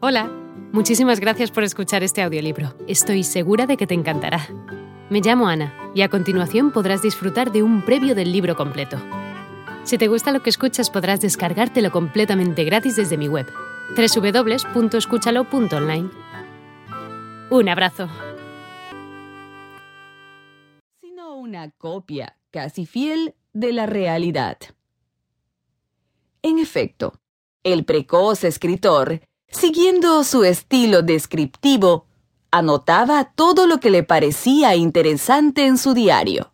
Hola, muchísimas gracias por escuchar este audiolibro. Estoy segura de que te encantará. Me llamo Ana y a continuación podrás disfrutar de un previo del libro completo. Si te gusta lo que escuchas podrás descargártelo completamente gratis desde mi web, www.escúchalo.online. Un abrazo. Sino una copia casi fiel de la realidad. En efecto, el precoz escritor Siguiendo su estilo descriptivo, anotaba todo lo que le parecía interesante en su diario.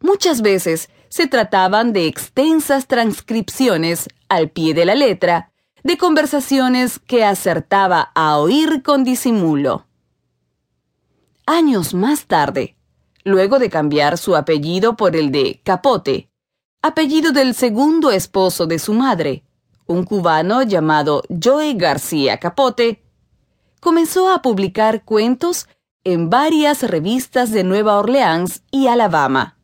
Muchas veces se trataban de extensas transcripciones al pie de la letra de conversaciones que acertaba a oír con disimulo. Años más tarde, luego de cambiar su apellido por el de Capote, apellido del segundo esposo de su madre, un cubano llamado Joe García Capote, comenzó a publicar cuentos en varias revistas de Nueva Orleans y Alabama.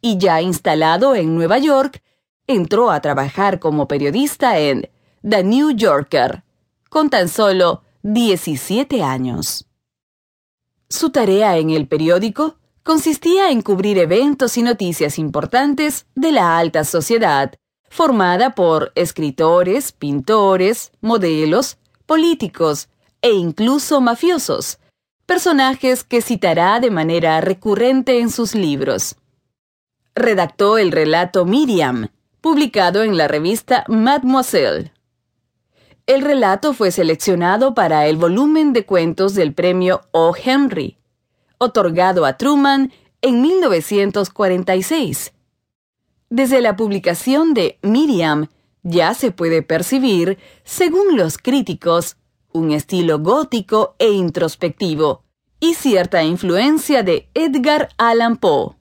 Y ya instalado en Nueva York, entró a trabajar como periodista en The New Yorker, con tan solo 17 años. Su tarea en el periódico consistía en cubrir eventos y noticias importantes de la alta sociedad formada por escritores, pintores, modelos, políticos e incluso mafiosos, personajes que citará de manera recurrente en sus libros. Redactó el relato Miriam, publicado en la revista Mademoiselle. El relato fue seleccionado para el volumen de cuentos del premio O. Henry, otorgado a Truman en 1946 desde la publicación de Miriam ya se puede percibir, según los críticos, un estilo gótico e introspectivo y cierta influencia de Edgar Allan Poe.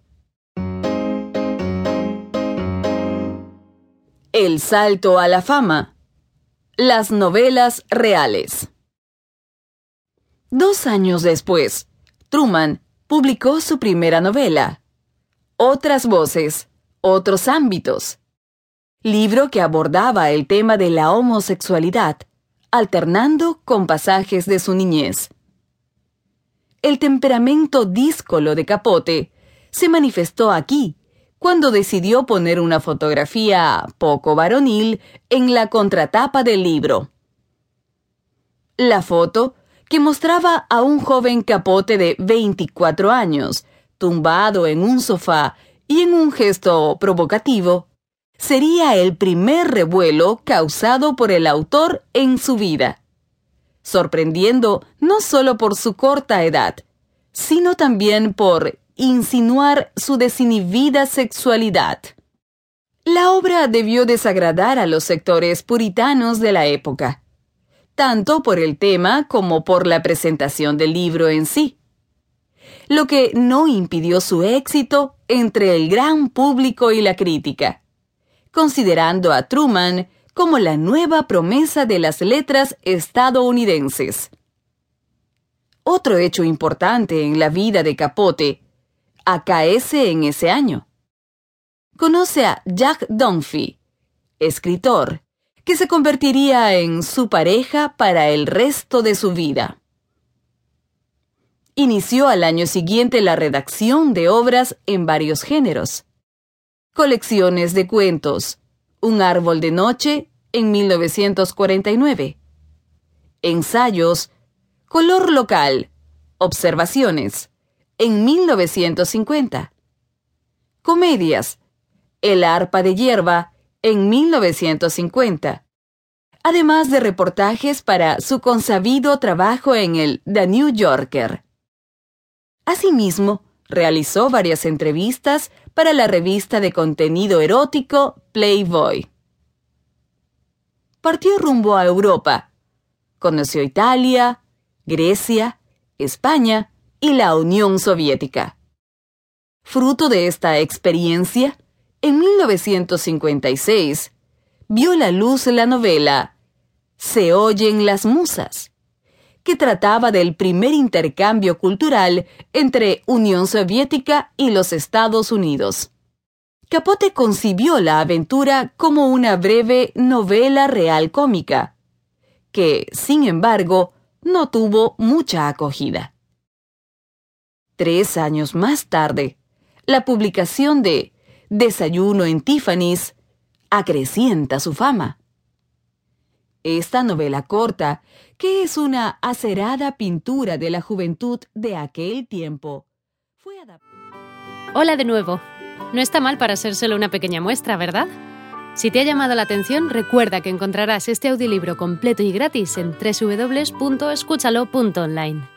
El salto a la fama. Las novelas reales. Dos años después, Truman publicó su primera novela, Otras Voces, otros ámbitos. Libro que abordaba el tema de la homosexualidad, alternando con pasajes de su niñez. El temperamento díscolo de Capote se manifestó aquí, cuando decidió poner una fotografía poco varonil en la contratapa del libro. La foto, que mostraba a un joven capote de 24 años, tumbado en un sofá y en un gesto provocativo, sería el primer revuelo causado por el autor en su vida, sorprendiendo no solo por su corta edad, sino también por insinuar su desinhibida sexualidad. La obra debió desagradar a los sectores puritanos de la época, tanto por el tema como por la presentación del libro en sí lo que no impidió su éxito entre el gran público y la crítica, considerando a Truman como la nueva promesa de las letras estadounidenses. Otro hecho importante en la vida de Capote acaece en ese año. Conoce a Jack Dunphy, escritor, que se convertiría en su pareja para el resto de su vida. Inició al año siguiente la redacción de obras en varios géneros. Colecciones de cuentos. Un árbol de noche en 1949. Ensayos. Color local. Observaciones. En 1950. Comedias. El arpa de hierba en 1950. Además de reportajes para su consabido trabajo en el The New Yorker. Asimismo, realizó varias entrevistas para la revista de contenido erótico Playboy. Partió rumbo a Europa. Conoció Italia, Grecia, España y la Unión Soviética. Fruto de esta experiencia, en 1956, vio la luz la novela Se oyen las musas que trataba del primer intercambio cultural entre Unión Soviética y los Estados Unidos. Capote concibió la aventura como una breve novela real cómica, que, sin embargo, no tuvo mucha acogida. Tres años más tarde, la publicación de Desayuno en Tiffany's acrecienta su fama. Esta novela corta, que es una acerada pintura de la juventud de aquel tiempo. Hola de nuevo. No está mal para ser solo una pequeña muestra, ¿verdad? Si te ha llamado la atención, recuerda que encontrarás este audiolibro completo y gratis en www.escúchalo.online.